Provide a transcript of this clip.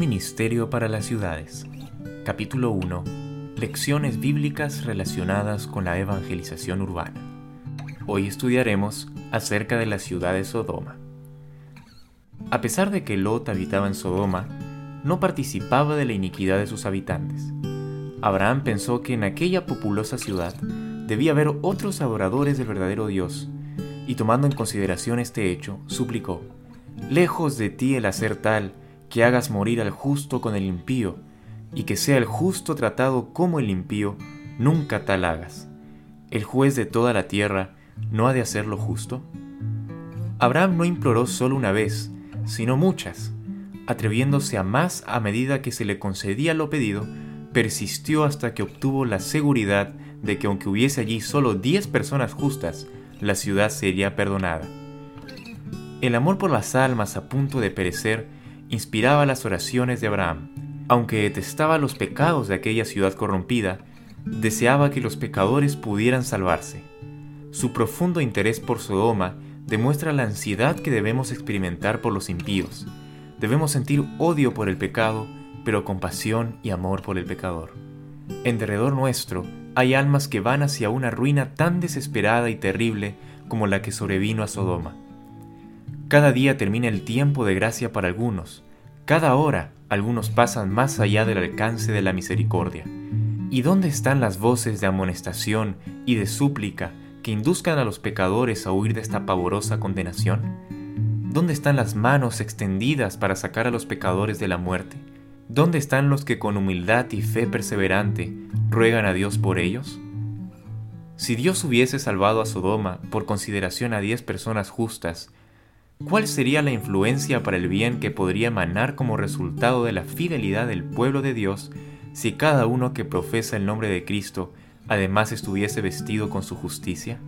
Ministerio para las Ciudades. Capítulo 1. Lecciones bíblicas relacionadas con la evangelización urbana. Hoy estudiaremos acerca de la ciudad de Sodoma. A pesar de que Lot habitaba en Sodoma, no participaba de la iniquidad de sus habitantes. Abraham pensó que en aquella populosa ciudad debía haber otros adoradores del verdadero Dios, y tomando en consideración este hecho, suplicó, Lejos de ti el hacer tal, que hagas morir al justo con el impío, y que sea el justo tratado como el impío, nunca tal hagas. El juez de toda la tierra no ha de hacer lo justo. Abraham no imploró solo una vez, sino muchas, atreviéndose a más a medida que se le concedía lo pedido, persistió hasta que obtuvo la seguridad de que aunque hubiese allí solo diez personas justas, la ciudad sería perdonada. El amor por las almas a punto de perecer inspiraba las oraciones de Abraham. Aunque detestaba los pecados de aquella ciudad corrompida, deseaba que los pecadores pudieran salvarse. Su profundo interés por Sodoma demuestra la ansiedad que debemos experimentar por los impíos. Debemos sentir odio por el pecado, pero compasión y amor por el pecador. En derredor nuestro hay almas que van hacia una ruina tan desesperada y terrible como la que sobrevino a Sodoma. Cada día termina el tiempo de gracia para algunos, cada hora algunos pasan más allá del alcance de la misericordia. ¿Y dónde están las voces de amonestación y de súplica que induzcan a los pecadores a huir de esta pavorosa condenación? ¿Dónde están las manos extendidas para sacar a los pecadores de la muerte? ¿Dónde están los que con humildad y fe perseverante ruegan a Dios por ellos? Si Dios hubiese salvado a Sodoma por consideración a diez personas justas, ¿cuál sería la influencia para el bien que podría emanar como resultado de la fidelidad del pueblo de Dios si cada uno que profesa el nombre de Cristo además estuviese vestido con su justicia?